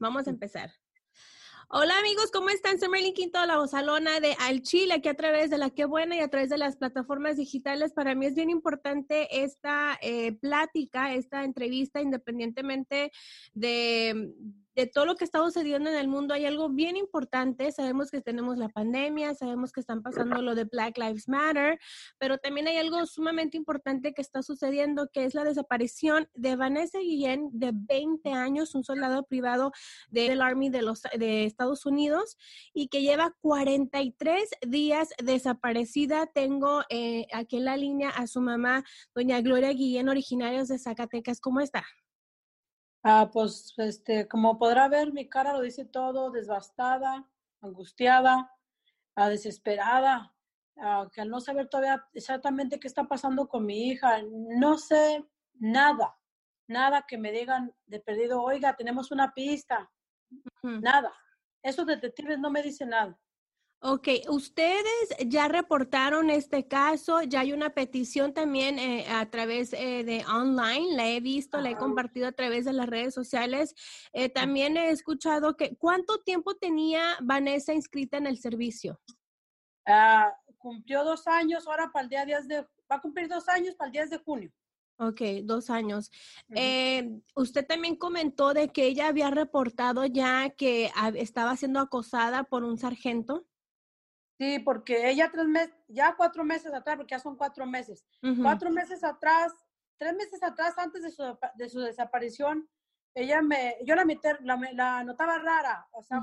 Vamos a empezar. Hola amigos, ¿cómo están? Soy Merlin Quinto, la Salona de Al Chile, aquí a través de la Qué Buena y a través de las plataformas digitales. Para mí es bien importante esta eh, plática, esta entrevista, independientemente de de todo lo que está sucediendo en el mundo, hay algo bien importante. Sabemos que tenemos la pandemia, sabemos que están pasando lo de Black Lives Matter, pero también hay algo sumamente importante que está sucediendo, que es la desaparición de Vanessa Guillén, de 20 años, un soldado privado del Army de, los, de Estados Unidos, y que lleva 43 días desaparecida. Tengo eh, aquí en la línea a su mamá, doña Gloria Guillén, originarios de Zacatecas. ¿Cómo está? Ah, pues, este, como podrá ver, mi cara lo dice todo, desbastada, angustiada, ah, desesperada, ah, que al no saber todavía exactamente qué está pasando con mi hija, no sé nada, nada que me digan de perdido, oiga, tenemos una pista, nada. Esos detectives no me dicen nada. Ok, ustedes ya reportaron este caso, ya hay una petición también eh, a través eh, de online, la he visto, la he compartido a través de las redes sociales. Eh, también he escuchado que, ¿cuánto tiempo tenía Vanessa inscrita en el servicio? Ah, cumplió dos años, ahora para el día 10 de, va a cumplir dos años para el 10 de junio. Ok, dos años. usted también comentó de que ella había reportado ya que estaba siendo acosada por un sargento. Sí, porque ella tres meses, ya cuatro meses atrás, porque ya son cuatro meses, cuatro meses atrás, tres meses atrás, antes de su, de su desaparición, ella me, yo la, la, la notaba rara, o sea, uh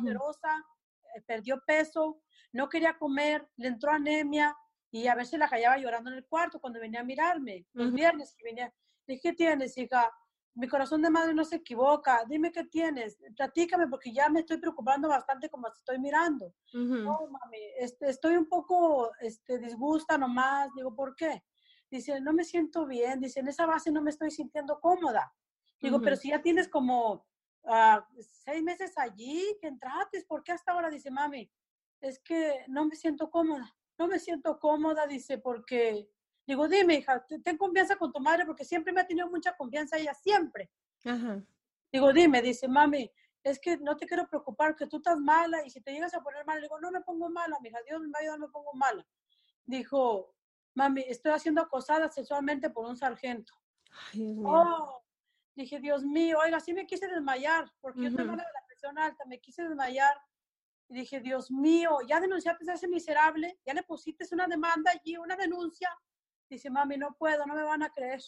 perdió peso, no quería comer, le entró anemia y a veces la callaba llorando en el cuarto cuando venía a mirarme, los viernes que venía. Dije, ¿qué tienes, hija? Mi corazón de madre no se equivoca, dime qué tienes, platícame porque ya me estoy preocupando bastante como estoy mirando. No, mami, este, estoy un poco este, disgusta nomás, digo, ¿por qué? Dice, no me siento bien, dice, en esa base no me estoy sintiendo cómoda. Digo, pero si ya tienes como uh, seis meses allí, que entrates, ¿por qué hasta ahora? Dice, mami, es que no me siento cómoda, no me siento cómoda, dice, porque Digo, dime, hija, ten confianza con tu madre porque siempre me ha tenido mucha confianza ella, siempre. Digo, dime, dice, mami, es que no te quiero preocupar, que tú estás mala y si te llegas a poner mala, digo, no me pongo mala, mi hija, Dios me va a ayudar, no me pongo mala. Dijo, mami, estoy siendo acosada sexualmente por un sargento. Oh, dije, Dios mío, oiga, sí me quise desmayar, porque yo tengo la presión alta, me quise desmayar. Y dije, Dios mío, ya denunciaste a ese miserable, ya le pusiste una demanda allí, una denuncia, Dice, mami, no puedo, no me van a creer.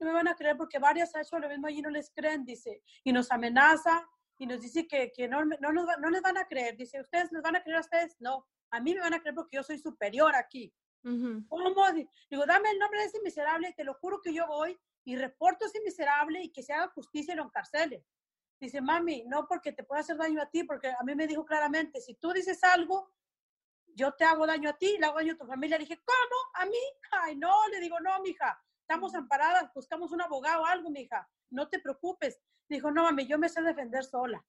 No me van a creer porque varias ha hecho lo mismo y no les creen, dice. Y nos amenaza y nos dice que, que no, no, no les van a creer. Dice, ¿ustedes les van a creer a ustedes? No, a mí me van a creer porque yo soy superior aquí. ¿Cómo? Digo, dame el nombre de ese miserable y te lo juro que yo voy y reporto a ese miserable y que se haga justicia y lo encarcele. Dice, mami, no porque te pueda hacer daño a ti, porque a mí me dijo claramente, si tú dices algo, yo te hago daño a ti, le hago daño a tu familia. Le dije, ¿cómo? ¿A mí? Ay, no, le digo, no, mija, estamos amparadas, buscamos un abogado o algo, mija, no te preocupes. Dijo, no, mami, yo me sé defender sola.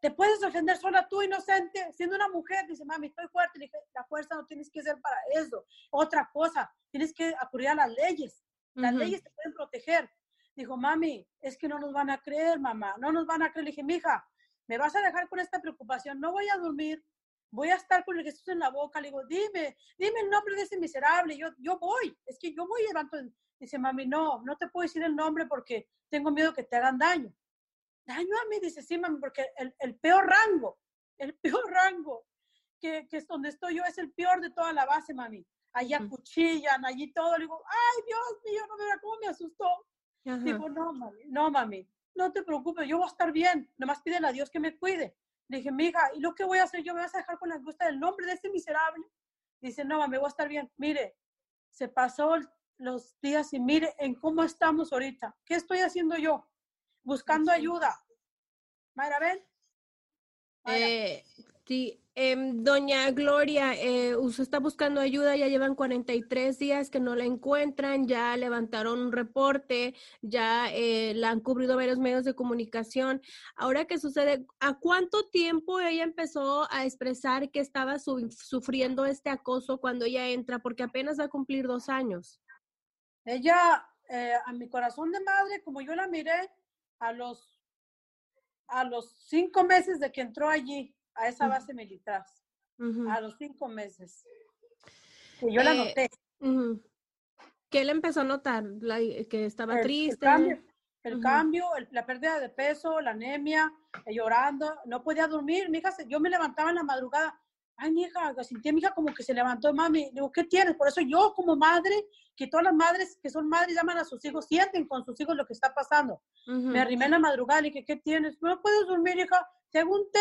¿Te puedes defender sola tú, inocente, siendo una mujer? Dice, mami, estoy fuerte. Le dije, la fuerza no tienes que ser para eso. Otra cosa, tienes que acudir a las leyes. Las leyes te pueden proteger. Dijo, mami, es que no nos van a creer, mamá, no nos van a creer. Le dije, mija, me vas a dejar con esta preocupación, no voy a dormir, voy a estar con el Jesús en la boca, le digo, dime, dime el nombre de ese miserable, yo, yo voy, es que yo voy levanto. Dice, mami, no, no te puedo decir el nombre porque tengo miedo que te hagan daño. Daño a mí, dice, sí, mami, porque el, el peor rango, el peor rango que, que, es donde estoy yo es el peor de toda la base, mami. Allá cuchillan, allí todo. Le digo, ay, Dios mío, no me cómo me asustó. Digo, no, mami, no, mami, no te preocupes, yo voy a estar bien. Nomás pídele a Dios que me cuide. Le dije, mija, ¿y lo que voy a hacer? ¿Yo me vas a dejar con la angustia del nombre de este miserable? Dice, no, me voy a estar bien. Mire, se pasó los días y mire en cómo estamos ahorita. ¿Qué estoy haciendo yo? Buscando ayuda. Mayra, ven. Eh, sí, Em, doña Gloria, eh, usted está buscando ayuda, ya llevan 43 días que no la encuentran, ya levantaron un reporte, ya eh, la han cubrido varios medios de comunicación. Ahora, ¿qué sucede? ¿A cuánto tiempo ella empezó a expresar que estaba sufriendo este acoso cuando ella entra? Porque apenas va a cumplir dos años. Ella, eh, a mi corazón de madre, como yo la miré, a los a los cinco meses de que entró allí, a esa base militar. A los cinco meses. Que yo la eh, noté. ¿Qué le empezó a notar? que estaba triste. El cambio, la pérdida de peso, la anemia, eh, llorando, no podía dormir. Mi hija, yo me levantaba en la madrugada. Ay, mi hija, sentí mi hija como que se levantó, mami. Digo, ¿qué tienes? Por eso yo, como madre, que todas las madres que son madres llaman a sus hijos, sienten con sus hijos lo que está pasando. Me arrimé en la madrugada y dije, ¿qué tienes? No puedes dormir, hija. Según te,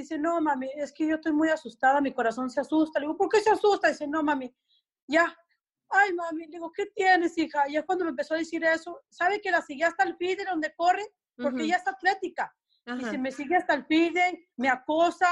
dice, no, mami, es que yo estoy muy asustada, mi corazón se asusta. Le digo, ¿por qué se asusta? Dice, no, mami, ya, ay, mami, le digo, ¿qué tienes, hija? Y ya cuando me empezó a decir eso, ¿sabe que la seguí hasta el pide donde corre? Porque ella es atlética. Y se me sigue hasta el pide, me acosa.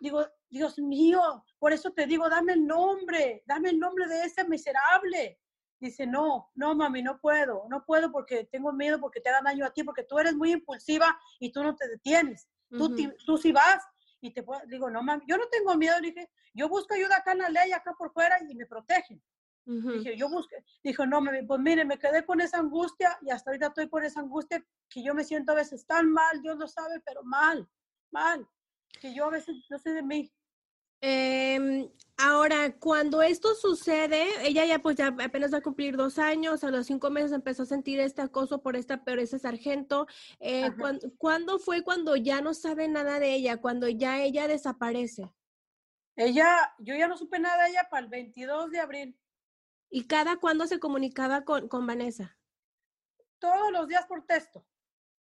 Digo, Dios mío, por eso te digo, dame el nombre, dame el nombre de ese miserable. Dice, no, no, mami, no puedo, no puedo porque tengo miedo porque te hagan daño a ti, porque tú eres muy impulsiva y tú no te detienes. Tú, tú sí vas y te puedo, digo, no, mami, yo no tengo miedo, dije, yo busco ayuda acá en la ley, acá por fuera y me protegen. Dije, yo busqué, dijo, no, pues mire, me quedé con esa angustia y hasta ahorita estoy con esa angustia que yo me siento a veces tan mal, Dios lo sabe, pero mal, mal, que yo a veces no sé de mí. Em, ahora, cuando esto sucede, ella ya pues ya apenas va a cumplir dos años, a los cinco meses empezó a sentir este acoso por esta, pero ese sargento. Eh, ¿Cuándo fue cuando ya no sabe nada de ella, cuando ya ella desaparece? Ella, yo ya no supe nada de ella para el 22 de abril. ¿Y cada cuándo se comunicaba con, con Vanessa? Todos los días por texto,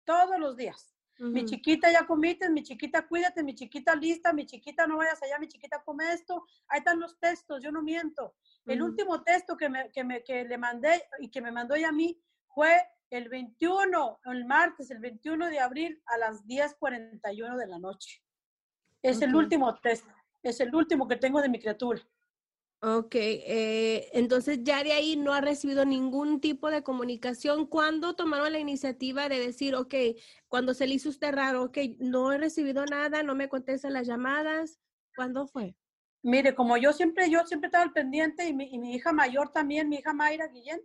todos los días. Mi chiquita, ya comiste, mi chiquita, cuídate, mi chiquita, lista, mi chiquita, no vayas allá, mi chiquita, come esto. Ahí están los textos, yo no miento. El último texto que, me, que, me, que le mandé y que me mandó ella a mí fue el 21, el martes, el 21 de abril a las 10.41 de la noche. Es el último texto, es el último que tengo de mi criatura. Ok, eh, entonces ya de ahí no ha recibido ningún tipo de comunicación. ¿Cuándo tomaron la iniciativa de decir, ok, cuando se le hizo usted raro, ok, no he recibido nada, no me contestan las llamadas? ¿Cuándo fue? Mire, como yo siempre, yo siempre estaba al pendiente y mi, hija mayor también, mi hija Mayra Guillén,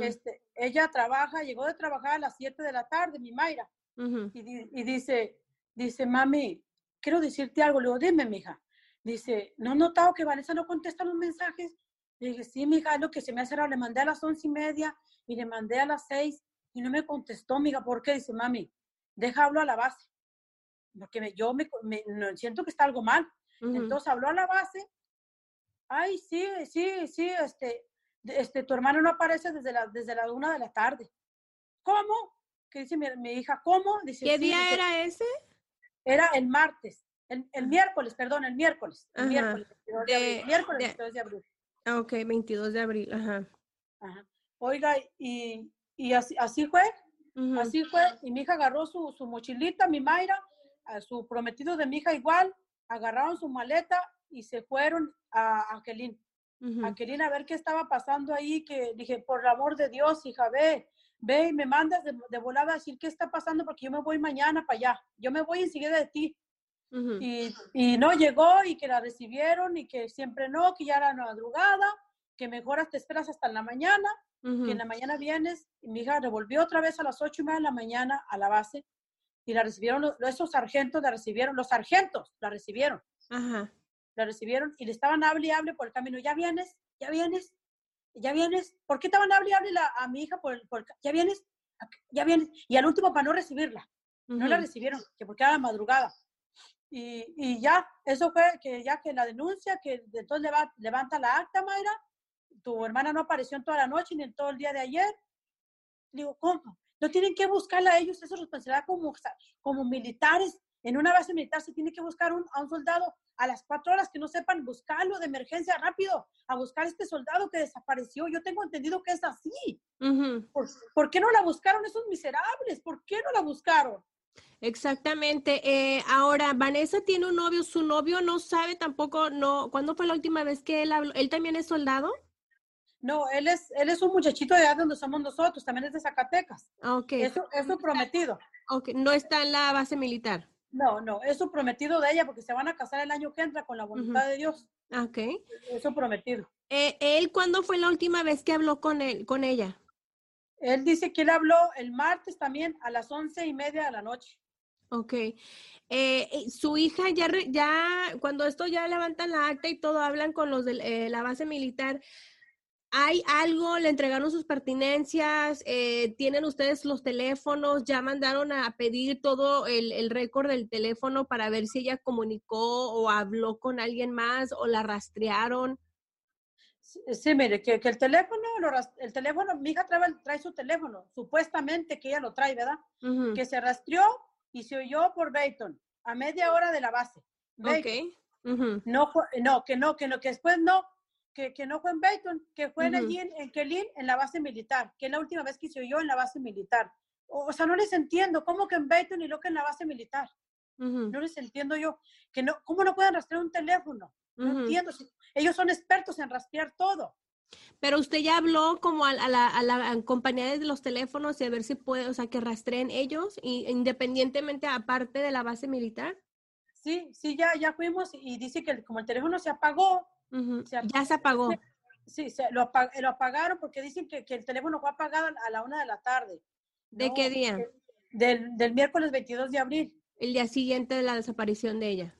este, ella trabaja, llegó de trabajar a las 7 de la tarde, mi Mayra, y, y, dice, dice, mami, quiero decirte algo. Le digo, dime, mija Dice, ¿no he notado que Vanessa no contesta los mensajes? Le dije, sí, mija, es lo que se me hace raro. Le mandé a las once y media y le mandé a las seis y no me contestó, mija. ¿Por qué? Dice, mami, deja hablo a la base. Porque yo me, siento que está algo mal. Entonces habló a la base. Ay, sí, sí, sí, este, este, tu hermano no aparece desde la, desde la una de la tarde. ¿Cómo? Que dice mi, hija, ¿cómo? Dice, ¿Qué día era ese? Era el martes. El, miércoles, perdón, el miércoles. El miércoles, de, miércoles 22 de abril. Ah, ok, 22 de abril, ajá. Ajá. Oiga, y, y así, así fue, así fue, y mi hija agarró su, su mochilita, mi Mayra, a su prometido de mi hija igual, agarraron su maleta y se fueron a Angelín. Uh Angelín a ver qué estaba pasando ahí, que dije, por el amor de Dios, hija, ve, ve y me mandas de, de volada a decir qué está pasando porque yo me voy mañana para allá, yo me voy enseguida de ti y, y, no llegó y que la recibieron y que siempre no, que ya era madrugada, que mejor te esperas hasta la mañana, que en la mañana vienes. Y mi hija devolvió otra vez a las ocho y media de la mañana a la base y la recibieron, los, esos sargentos la recibieron, los sargentos la recibieron. Ajá. La recibieron y le estaban hable y hable por el camino. ¿Ya vienes? ¿Ya vienes? ¿Ya vienes? ¿Por qué estaban hable y hable a mi hija por el, por ¿Ya vienes? ¿Ya vienes? Y al último para no recibirla. No la recibieron, que porque era madrugada. Y, y, ya, eso fue que ya que la denuncia, que entonces levanta la acta, Mayra, tu hermana no apareció en toda la noche ni en todo el día de ayer. Digo, ¿cómo? No tienen que buscarla a ellos, eso es responsabilidad como, como militares. En una base militar se tiene que buscar un, a un soldado a las cuatro horas que no sepan buscarlo de emergencia rápido, a buscar a este soldado que desapareció. Yo tengo entendido que es así. ¿Por, ¿Por qué no la buscaron esos miserables? ¿Por qué no la buscaron? Exactamente. Eh, ahora, Vanessa tiene un novio, su novio no sabe tampoco, no, ¿cuándo fue la última vez que él habló? ¿Él también es soldado? No, él es, él es un muchachito de edad donde somos nosotros, también es de Zacatecas. Ah, ok. Es, su prometido. Ok, no está en la base militar. No, no, es su prometido de ella porque se van a casar el año que entra con la voluntad de Dios. Ah, ok. Es su prometido. Eh, ¿Él cuándo fue la última vez que habló con él, con ella? Él dice que él habló el martes también a las once y media de la noche. Ok. Eh, su hija ya, ya, cuando esto ya levantan la acta y todo, hablan con los de eh, la base militar. ¿Hay algo? ¿Le entregaron sus pertinencias? Eh, ¿Tienen ustedes los teléfonos? ¿Ya mandaron a pedir todo el, el récord del teléfono para ver si ella comunicó o habló con alguien más o la rastrearon? Sí, mire, que, que el teléfono, el teléfono, mi hija trae, trae, su teléfono, supuestamente que ella lo trae, ¿verdad? Que se rastreó y se oyó por Bayton a media hora de la base. Ok. no, no, que no, que no, que después no, que, que no fue en Bayton, que fue allí en, en Kelin, en la base militar, que es la última vez que se oyó en la base militar. O, sea, no les entiendo, ¿cómo que en Bayton y lo que en la base militar? No les entiendo yo, que no, ¿cómo no pueden rastrear un teléfono? No entiendo, ellos son expertos en rastrear todo. Pero usted ya habló como a, la, a, la, compañía de los teléfonos y a ver si puede, o sea, que rastreen ellos, y, independientemente aparte de la base militar. Sí, sí, ya, ya fuimos y dice que como el teléfono se apagó. ya se apagó. Sí, se, lo, lo, apagaron porque dicen que, que, el teléfono fue apagado a la una de la tarde. ¿De qué día? Del, del miércoles 22 de abril. El día siguiente de la desaparición de ella.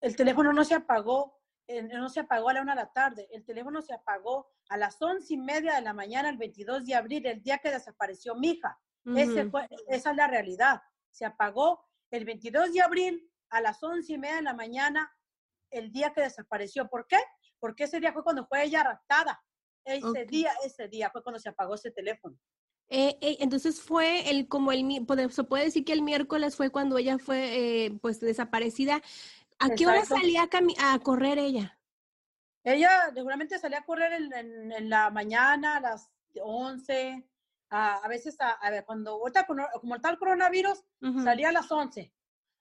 El teléfono no se apagó no se apagó a la una de la tarde, el teléfono se apagó a las once y media de la mañana el 22 de abril, el día que desapareció mi hija. esa es la realidad. Se apagó el 22 de abril a las once y media de la mañana, el día que desapareció. ¿Por qué? Porque ese día fue cuando fue ella raptada. Ese día, ese día fue cuando se apagó ese teléfono. Eh, eh, entonces fue el como el se puede decir que el miércoles fue cuando ella fue eh, pues desaparecida ¿A qué hora salía a, a, correr ella? Ella seguramente salía a correr en, en, la mañana, a las 11, a, a veces, a, ver, cuando, ahorita como está el coronavirus, salía a las 11.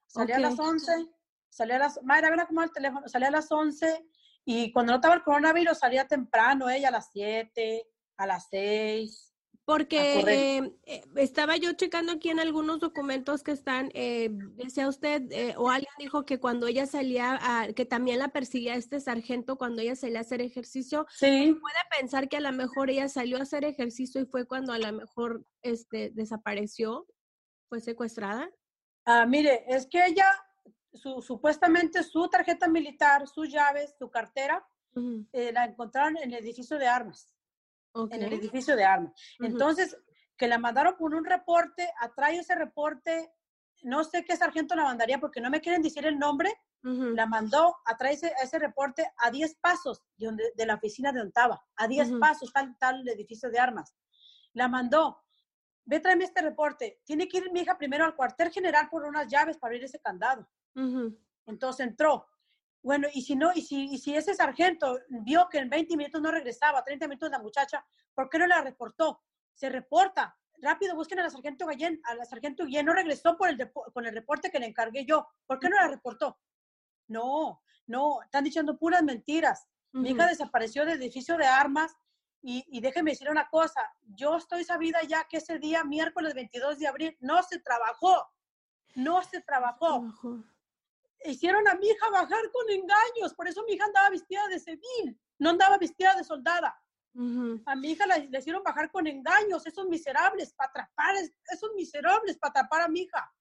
Salía a las 11, salía a las, madre, ver como el teléfono, salía a las 11 y cuando no estaba el coronavirus salía temprano, ella a las 7, a las 6. Porque eh, eh, estaba yo checando aquí en algunos documentos que están, eh, decía usted, eh, o alguien dijo que cuando ella salía, a, que también la perseguía este sargento cuando ella salía a hacer ejercicio. Sí. Puede pensar que a lo mejor ella salió a hacer ejercicio y fue cuando a lo mejor este, desapareció, fue secuestrada. Ah, mire, es que ella, su, supuestamente su tarjeta militar, sus llaves, su cartera, la encontraron en el edificio de armas en el edificio de armas. Entonces, que la mandaron por un reporte, atrae ese reporte, no sé qué sargento la mandaría porque no me quieren decir el nombre, la mandó, atrae ese, ese reporte a 10 pasos de, donde, de la oficina de Ontava, a 10 pasos tal, tal el edificio de armas. La mandó, ve, tráeme este reporte, tiene que ir mi hija primero al cuartel general por unas llaves para abrir ese candado. Entonces entró, bueno, y si no, y si, y si ese sargento vio que en 20 minutos no regresaba, 30 minutos la muchacha, ¿por qué no la reportó? Se reporta. Rápido, busquen a la sargento Gallén. A la sargento Guillén no regresó por el con el reporte que le encargué yo. ¿Por qué no la reportó? No, no, están diciendo puras mentiras. Mi hija desapareció del edificio de armas y, y, déjeme decir una cosa, yo estoy sabida ya que ese día, miércoles 22 de abril, no se trabajó, no se trabajó hicieron a mi hija bajar con engaños, por eso mi hija andaba vestida de civil, no andaba vestida de soldada. A mi hija la, le hicieron bajar con engaños, esos miserables, para atrapar, esos miserables, para atrapar a mi hija.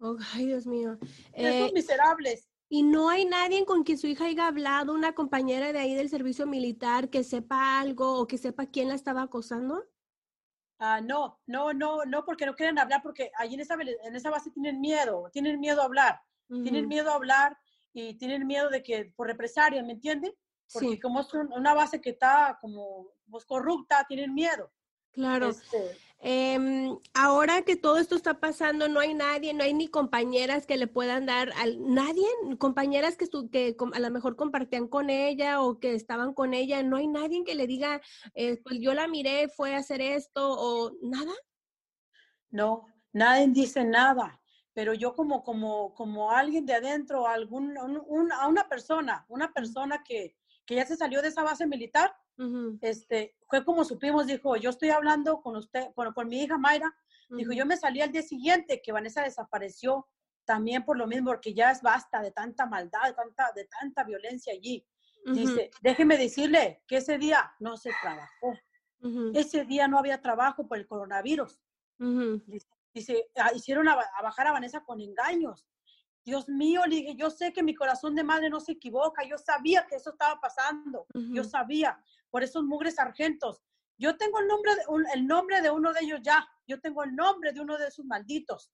Oh, ay, Dios mío. Esos eh, miserables. ¿Y no hay nadie con quien su hija haya hablado, una compañera de ahí del servicio militar, que sepa algo o que sepa quién la estaba acosando? Ah, no, no, no, no, porque no quieren hablar, porque allí en esa, en esa base tienen miedo, tienen miedo a hablar. Tienen miedo a hablar y tienen miedo de que por represalia, ¿me entienden? Porque como es una base que está como pues, corrupta, tienen miedo. Claro. Este em, ahora que todo esto está pasando, no hay nadie, no hay ni compañeras que le puedan dar, al, nadie, compañeras que, que a lo mejor compartían con ella o que estaban con ella, no hay nadie que le diga, eh, pues yo la miré, fue a hacer esto o nada. No, nadie dice nada pero yo como, como, como alguien de adentro, algún, un, a una persona, una persona que, que, ya se salió de esa base militar, este, fue como supimos, dijo, yo estoy hablando con usted, con, con mi hija Mayra, dijo, yo me salí al día siguiente que Vanessa desapareció, también por lo mismo, porque ya es basta de tanta maldad, de tanta, de tanta violencia allí. Dice, déjeme decirle que ese día no se trabajó. Ese día no había trabajo por el coronavirus. Dice, ah, hicieron a, bajar a Vanessa con engaños. Dios mío, le dije, yo sé que mi corazón de madre no se equivoca, yo sabía que eso estaba pasando, yo sabía, por esos mugres sargentos. Yo tengo el nombre, de, el nombre de uno de ellos ya, yo tengo el nombre de uno de esos malditos.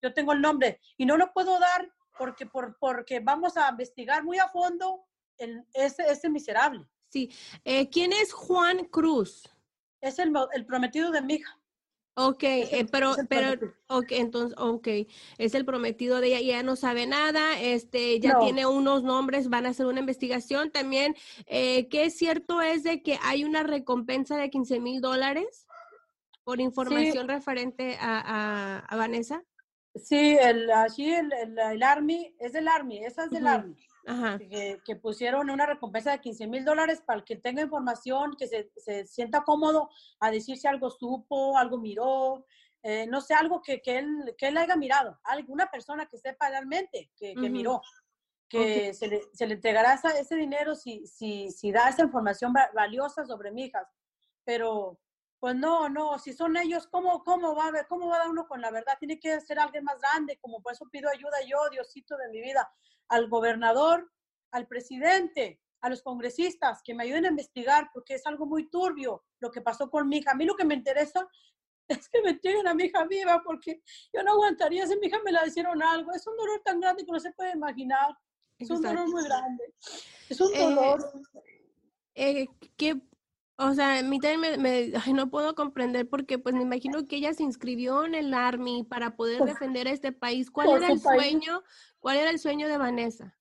Yo tengo el nombre y no lo puedo dar porque, por, porque vamos a investigar muy a fondo el, ese, ese miserable. Sí. Eh, ¿Quién es Juan Cruz? Es el, el prometido de mi hija. Ok, eh, pero, pero, ok, entonces, ok, es el prometido de ella, y ella no sabe nada, este, ya tiene unos nombres, van a hacer una investigación también. Eh, ¿Qué es cierto es de que hay una recompensa de 15 mil dólares por información referente a, a, Vanessa? Sí, el, así el, el, Army, es del Army, esa es del Army. Que, pusieron una recompensa de 15 mil dólares para el que tenga información, que se, se, sienta cómodo a decir si algo supo, algo miró, eh, no sé, algo que, que, él, que él haya mirado, alguna persona que sepa realmente que, que miró, que se, le, se, le, entregará ese dinero si, si, si da esa información valiosa sobre mi hija. Pero, pues no, no, si son ellos, ¿cómo, cómo, va a ver, ¿cómo va a dar uno con la verdad? Tiene que ser alguien más grande, como por eso pido ayuda yo, Diosito de mi vida al gobernador, al presidente, a los congresistas que me ayuden a investigar porque es algo muy turbio lo que pasó con mi hija. A mí lo que me interesa es que me entreguen a mi hija viva porque yo no aguantaría si mi hija me la hicieron algo. Es un dolor tan grande que no se puede imaginar. Es un dolor muy grande. Es un eh, dolor. Eh, o sea, a mí también me, no puedo comprender porque pues me imagino que ella se inscribió en el Army para poder defender a este país. ¿Cuál era el sueño? ¿Cuál era el sueño de Vanessa?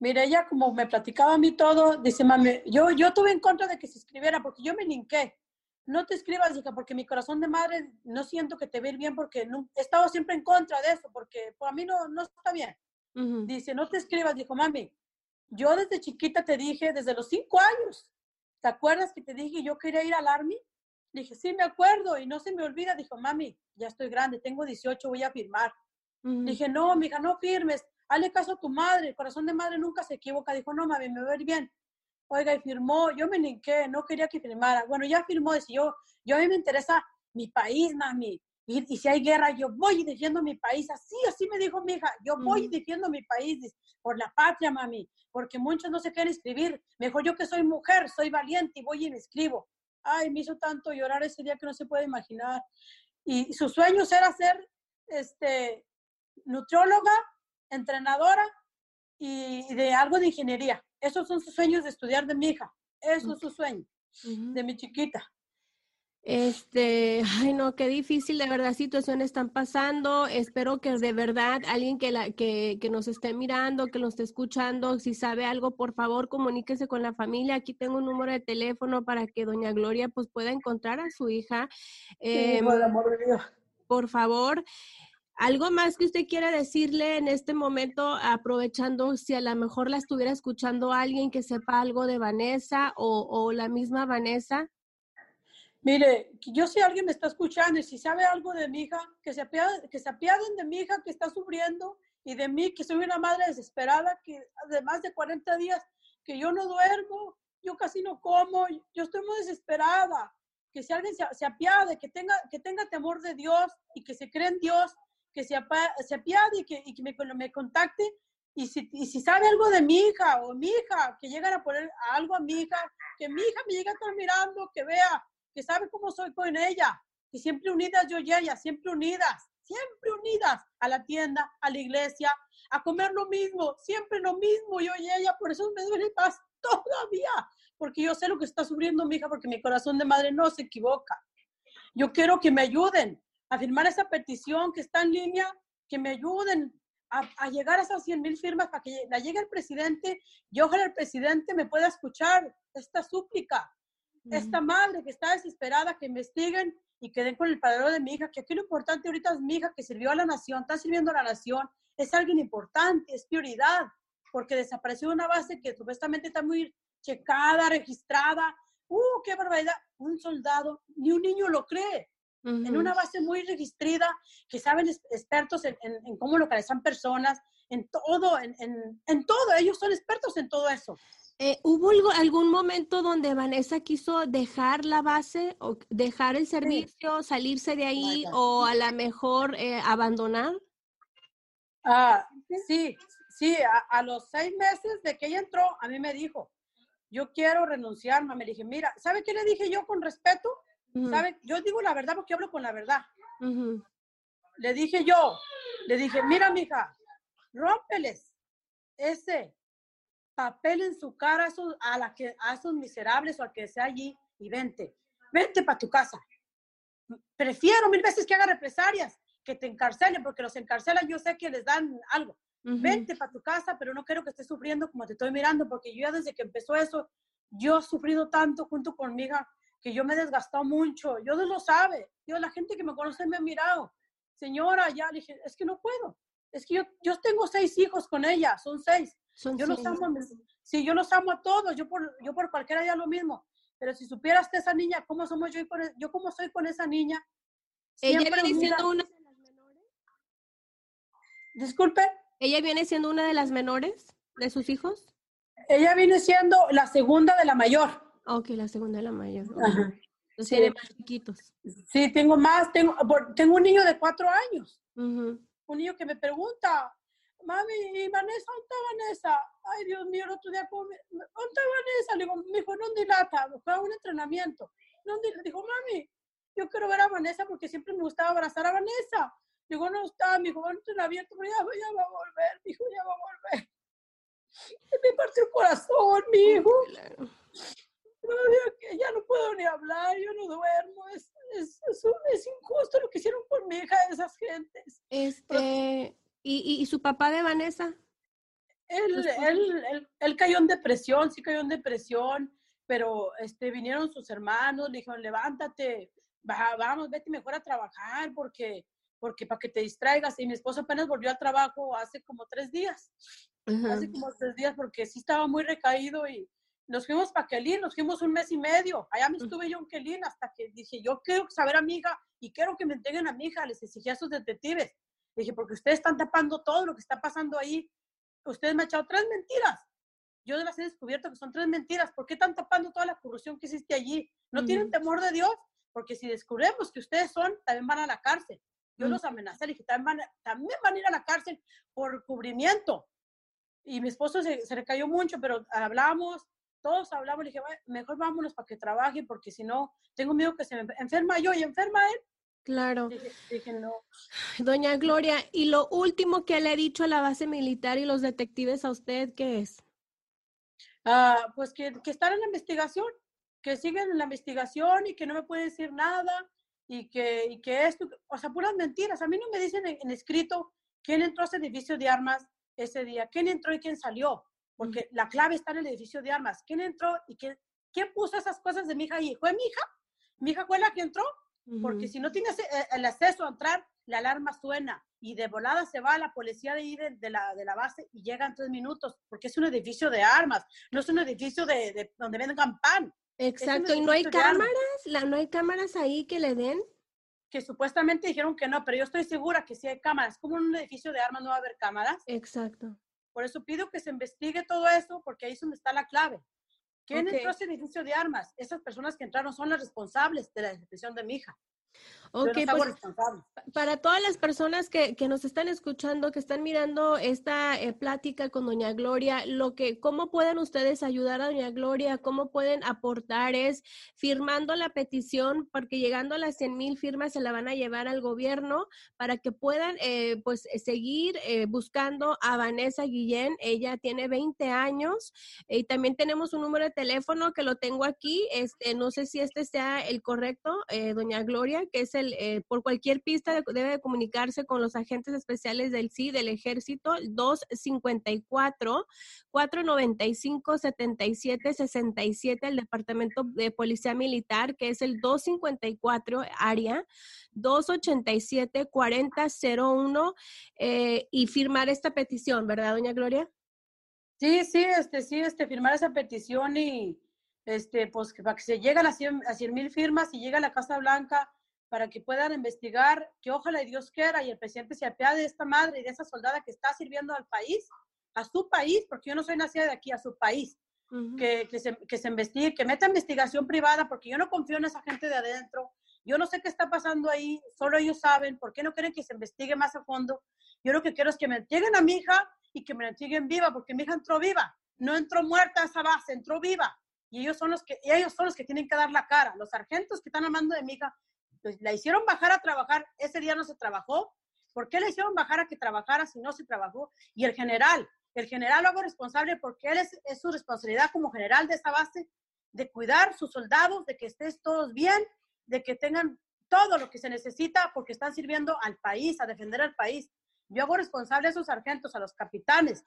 Mire, ella como me platicaba a mí todo, dice, mami, yo, yo tuve en contra de que se inscribiera porque yo me linqué. No te escribas, hija, porque mi corazón de madre no siento que te ve bien porque no, he estado siempre en contra de eso, porque para mí no, no está bien. Dice, no te escribas, dijo, mami, yo desde chiquita te dije, desde los cinco años, ¿te acuerdas que te dije yo quería ir al Army? Dije, sí, me acuerdo y no se me olvida. Dijo, mami, ya estoy grande, tengo 18, voy a firmar. Dije, no, mija, no firmes, hazle caso a tu madre, el corazón de madre nunca se equivoca. Dijo, no, mami, me va a ir bien. Oiga, y firmó, yo me linqué, no quería que firmara. Bueno, ya firmó, dice, yo, yo a mí me interesa mi país, mami. Y, si hay guerra, yo voy y defiendo mi país. Así, así me dijo mi hija, yo voy y defiendo mi país por la patria, mami, porque muchos no se quieren escribir. Mejor yo que soy mujer, soy valiente y voy y me escribo. Ay, me hizo tanto llorar ese día que no se puede imaginar. Y sus sueños era ser este, nutrióloga, entrenadora y de algo de ingeniería. Esos son sus sueños de estudiar de mi hija. Eso es su sueño, de mi chiquita. Este, ay no, qué difícil, de verdad situaciones están pasando. Espero que de verdad alguien que, la, que, que nos esté mirando, que nos esté escuchando, si sabe algo, por favor comuníquese con la familia. Aquí tengo un número de teléfono para que doña Gloria pues pueda encontrar a su hija. Eh, por, amor de Dios. por favor. ¿Algo más que usted quiera decirle en este momento, aprovechando si a lo mejor la estuviera escuchando alguien que sepa algo de Vanessa o, o la misma Vanessa? Mire, yo si alguien me está escuchando y si sabe algo de mi hija, que se, apiaden, que se apiaden de mi hija que está sufriendo y de mí, que soy una madre desesperada, que de más de 40 días que yo no duermo, yo casi no como, yo estoy muy desesperada. Que si alguien se, se apiade, que tenga, que tenga temor de Dios y que se cree en Dios, que se, se apiade y que, me, me contacte y si, y si, sabe algo de mi hija o mi hija, que lleguen a poner algo a mi hija, que mi hija me llegue a estar mirando, que vea que sabe cómo soy con ella, y siempre unidas yo y ella, siempre unidas, siempre unidas a la tienda, a la iglesia, a comer lo mismo, siempre lo mismo yo y ella, por eso me duele más todavía, porque yo sé lo que está sufriendo mi hija, porque mi corazón de madre no se equivoca. Yo quiero que me ayuden a firmar esa petición que está en línea, que me ayuden a, llegar a esas 100 mil firmas para que la llegue el presidente y ojalá el presidente me pueda escuchar esta súplica esta madre que está desesperada, que investiguen y que den con el paradero de mi hija, que aquí lo importante ahorita es mi hija que sirvió a la nación, está sirviendo a la nación, es alguien importante, es prioridad, porque desapareció una base que supuestamente está muy checada, registrada. ¡Uh, qué barbaridad! Un soldado, ni un niño lo cree. En una base muy registrada, que saben expertos en, en, cómo localizar personas, en todo, en, en, todo, ellos son expertos en todo eso. Eh, ¿Hubo algún momento donde Vanessa quiso dejar la base o dejar el servicio, salirse de ahí o a lo mejor eh, abandonar? Ah, sí, sí, a, los seis meses de que ella entró, a mí me dijo, yo quiero renunciar, me dije, mira, ¿sabe qué le dije yo con respeto? ¿Sabe? Yo digo la verdad porque hablo con la verdad. Le dije yo, le dije, mira, mija, rómpeles ese papel en su cara a esos, a, la que, a esos miserables o a que sea allí y vente, vente para tu casa. Prefiero mil veces que haga represalias que te encarcelen, porque los encarcelan, yo sé que les dan algo. Vente para tu casa, pero no quiero que estés sufriendo como te estoy mirando, porque yo ya desde que empezó eso, yo he sufrido tanto junto con mi hija que yo me he desgastado mucho. Yo Dios lo sabe. Dios, la gente que me conoce me ha mirado. Señora, ya le dije, es que no puedo. Es que yo, yo tengo seis hijos con ella, son seis yo los amo, sí, yo los amo a todos, yo por, yo por cualquiera ya lo mismo. Pero si supieras esa niña, cómo somos yo y con, e, yo cómo soy con esa niña. ¿Ella viene siendo una de las menores? Disculpe. ¿Ella viene siendo una de las menores de sus hijos? Ella viene siendo la segunda de la mayor. Ok, la segunda de la mayor. Entonces sí. más chiquitos. Sí, tengo más, tengo, tengo un niño de cuatro años. Un niño que me pregunta, mami, ¿y Vanessa? ¿Dónde está Vanessa? Ay, Dios mío, el otro día, ¿dónde está Vanessa? Le digo, me dijo, ¿dónde lata? Fue a un entrenamiento. ¿Dónde? Le dijo, mami, yo quiero ver a Vanessa porque siempre me gustaba abrazar a Vanessa. Digo, no está, mi hijo, va a entrenamiento, pero ya, ya va a volver, mi hijo, ya va a volver. Me partió el corazón, mi hijo. Claro. Ya no puedo ni hablar, yo no duermo. Es, es, es, es injusto lo que hicieron por mi hija esas gentes. Este, ¿Y, y, su papá de Vanessa? Él, él, él, él, cayó en depresión, sí cayó en depresión, pero este, vinieron sus hermanos, le dijeron, levántate, vamos, vete mejor a trabajar porque, porque para que te distraigas. Y mi esposo apenas volvió al trabajo hace como tres días, hace como tres días porque sí estaba muy recaído y nos fuimos para Kelín, nos fuimos un mes y medio. Allá me estuve yo en Kelín hasta que dije, yo quiero saber a mi hija y quiero que me entreguen a mi hija, les exigí a sus detectives dije, porque ustedes están tapando todo lo que está pasando ahí. Ustedes me han echado tres mentiras. Yo las he descubierto que son tres mentiras. ¿Por qué están tapando toda la corrupción que existe allí? ¿No tienen temor de Dios? Porque si descubrimos que ustedes son, también van a la cárcel. Yo los amenacé, le dije, también van, también van a ir a la cárcel por cubrimiento. Y mi esposo se, se recayó mucho, pero hablamos, todos hablamos, le dije, mejor vámonos para que trabaje, porque si no, tengo miedo que se me enferma yo y enferma él. Claro. Doña Gloria, y lo último que le ha dicho a la base militar y los detectives a usted, ¿qué es? Ah, pues que, que están en la investigación, que siguen en la investigación y que no me puede decir nada y que, y que esto, o sea, puras mentiras. A mí no me dicen en, escrito quién entró a ese edificio de armas ese día, quién entró y quién salió, porque la clave está en el edificio de armas. ¿Quién entró y quién, quién puso esas cosas de mi hija ahí? ¿Fue mi hija? ¿Mi hija fue la que entró? Porque si no tienes eh, el acceso a entrar, la alarma suena y de volada se va la policía de, ir de, la, de la base y llega en tres minutos, porque es un edificio de armas, no es un edificio de, donde vendan pan. Exacto, y no hay cámaras, la, no hay cámaras ahí que le den. Que supuestamente dijeron que no, pero yo estoy segura que sí hay cámaras. Como en un edificio de armas no va a haber cámaras. Exacto. Por eso pido que se investigue todo eso, porque ahí es donde está la clave. ¿Quién entró a ese edificio de armas? Esas personas que entraron son las responsables de la detención de mi hija. Ok, pues, para todas las personas que, que, nos están escuchando, que están mirando esta eh, plática con Doña Gloria, lo que, cómo pueden ustedes ayudar a Doña Gloria, cómo pueden aportar es firmando la petición, porque llegando a las 100 mil firmas se la van a llevar al gobierno para que puedan eh, pues seguir eh, buscando a Vanessa Guillén. Ella tiene 20 años y también tenemos un número de teléfono que lo tengo aquí. Este, no sé si este sea el correcto, Doña Gloria, que es eh, por cualquier pista debe comunicarse con los agentes especiales del sí del ejército 254 495 77 67 el departamento de policía militar que es el 254 área 287 4001 eh, y firmar esta petición, ¿verdad, doña Gloria? Sí, sí, este, sí, este, firmar esa petición y, este, pues, para que se llegue a las 100 mil firmas y llegue a la Casa Blanca, para que puedan investigar, que ojalá Dios quiera y el presidente se apiade de esta madre y de esa soldada que está sirviendo al país, a su país, porque yo no soy nacida de aquí, a su país, que, que, se, que se investigue, que meta investigación privada, porque yo no confío en esa gente de adentro. Yo no sé qué está pasando ahí, solo ellos saben. ¿Por qué no quieren que se investigue más a fondo? Yo lo que quiero es que me entreguen a mi hija y que me la entreguen viva, porque mi hija entró viva. No entró muerta a esa base, entró viva. Y ellos son los que, ellos son los que tienen que dar la cara. Los sargentos que están amando de mi hija, pues la hicieron bajar a trabajar. Ese día no se trabajó. ¿Por qué le hicieron bajar a que trabajara si no se trabajó? Y el general, el general lo hago responsable porque él es, es su responsabilidad como general de esa base de cuidar sus soldados, de que estés todos bien de que tengan todo lo que se necesita porque están sirviendo al país, a defender al país. Yo hago responsable a esos sargentos, a los capitanes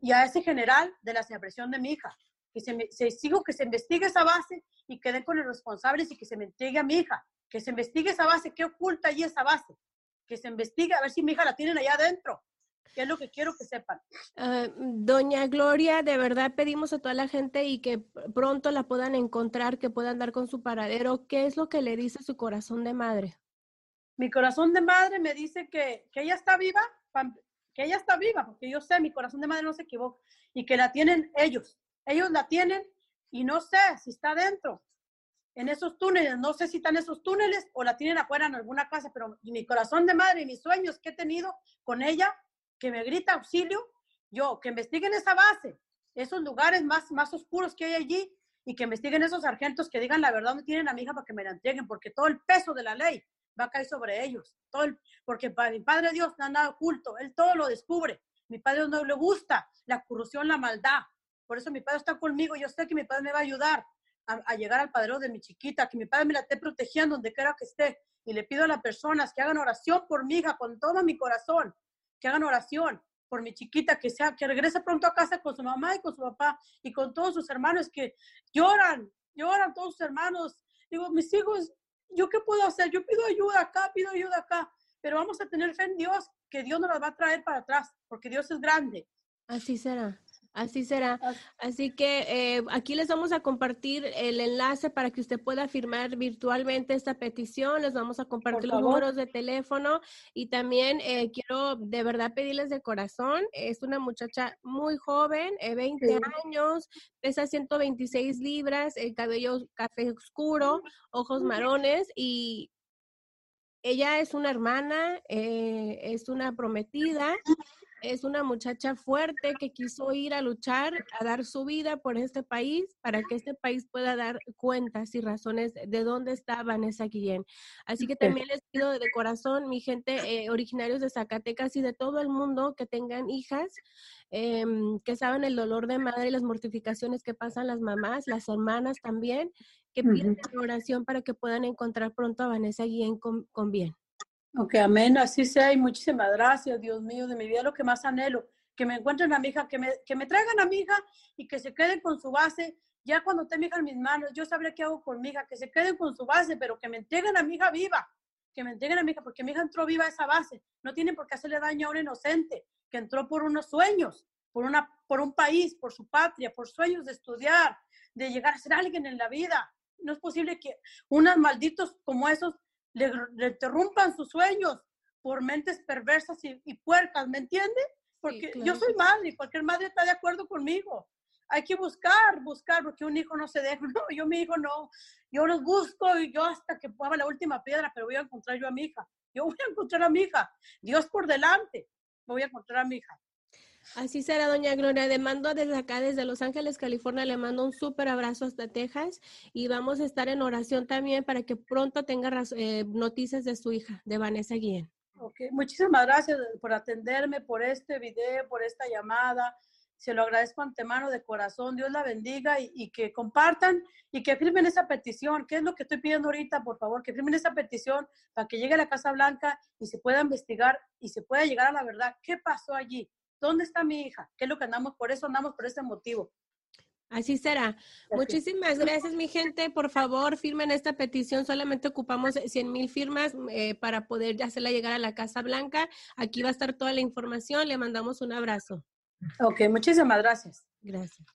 y a ese general de la presión de mi hija. Que se, se, sigo que se investigue esa base y que den con los responsables y que se me entregue a mi hija. Que se investigue esa base, qué oculta allí esa base. Que se investigue a ver si mi hija la tienen allá adentro que es lo que quiero que sepan. Ah, doña Gloria, de verdad pedimos a toda la gente y que pronto la puedan encontrar, que puedan dar con su paradero. ¿Qué es lo que le dice su corazón de madre? Mi corazón de madre me dice que, que ella está viva, que ella está viva, porque yo sé, mi corazón de madre no se equivoca, y que la tienen ellos. Ellos la tienen y no sé si está dentro, en esos túneles, no sé si están esos túneles o la tienen afuera en alguna casa, pero mi corazón de madre y mis sueños que he tenido con ella que me grita auxilio, yo, que investiguen esa base, esos lugares más, más oscuros que hay allí y que investiguen esos sargentos que digan la verdad, no tienen a mi hija para que me la entreguen, porque todo el peso de la ley va a caer sobre ellos. Todo porque para mi Padre Dios no nada oculto, Él todo lo descubre. Mi Padre no le gusta la corrupción, la maldad. Por eso mi Padre está conmigo. Yo sé que mi Padre me va a ayudar a, llegar al padre de mi chiquita, que mi Padre me la esté protegiendo donde quiera que esté. Y le pido a las personas que hagan oración por mi hija con todo mi corazón, que hagan oración por mi chiquita, que sea, que regrese pronto a casa con su mamá y con su papá y con todos sus hermanos que lloran, lloran todos sus hermanos. Digo, mis hijos, ¿yo qué puedo hacer? Yo pido ayuda acá, pido ayuda acá, pero vamos a tener fe en Dios, que Dios nos las va a traer para atrás, porque Dios es grande. Así será. Así será. Así que eh, aquí les vamos a compartir el enlace para que usted pueda firmar virtualmente esta petición. Les vamos a compartir los números de teléfono y también eh, quiero de verdad pedirles de corazón. Es una muchacha muy joven, 20 eh, años, pesa 126 libras, el cabello café oscuro, ojos marones y ella es una hermana, es una prometida es una muchacha fuerte que quiso ir a luchar, a dar su vida por este país, para que este país pueda dar cuentas y razones de dónde está Vanessa Guillén. Así que también les pido de corazón, mi gente, eh, originarios de Zacatecas y de todo el mundo que tengan hijas, em, que saben el dolor de madre y las mortificaciones que pasan las mamás, las hermanas también, que pidan oración para que puedan encontrar pronto a Vanessa Guillén con bien. Ok, amén, así sea y muchísimas gracias, Dios mío, de mi vida lo que más anhelo, que me encuentren a mi hija, que me, que me traigan a mi hija y que se queden con su base. Ya cuando esté mi en mis manos, yo sabré qué hago con mi hija, que se queden con su base, pero que me entreguen a mi hija viva, que me entreguen a mi hija, porque mi hija entró viva a esa base. No tienen por qué hacerle daño a un inocente que entró por unos sueños, por, una, por un país, por su patria, por sueños de estudiar, de llegar a ser alguien en la vida. No es posible que unos malditos como esos le, interrumpan sus sueños por mentes perversas y, puercas, ¿me entiende? Porque yo soy madre y cualquier madre está de acuerdo conmigo. Hay que buscar, buscar, porque un hijo no se deja. No, yo mi hijo no. Yo los busco y yo hasta que pueda la última piedra, pero voy a encontrar yo a mi hija. Yo voy a encontrar a mi hija. Dios por delante. Voy a encontrar a mi hija. Así será, doña Gloria. Le mando desde acá, desde Los Ángeles, California, le mando un súper abrazo hasta Texas y vamos a estar en oración también para que pronto tenga eh, noticias de su hija, de Vanessa Guillén. Okay. Muchísimas gracias por atenderme, por este video, por esta llamada. Se lo agradezco antemano de corazón. Dios la bendiga y, y, que compartan y que firmen esa petición. ¿Qué es lo que estoy pidiendo ahorita, por favor? Que firmen esa petición para que llegue a la Casa Blanca y se pueda investigar y se pueda llegar a la verdad. ¿Qué pasó allí? ¿Dónde está mi hija? ¿Qué es lo que andamos? Por eso andamos por ese motivo. Así será. Muchísimas gracias, mi gente. Por favor, firmen esta petición. Solamente ocupamos 100 mil firmas eh, para poder ya hacerla llegar a la Casa Blanca. Aquí va a estar toda la información. Le mandamos un abrazo. Ok, muchísimas gracias. Gracias.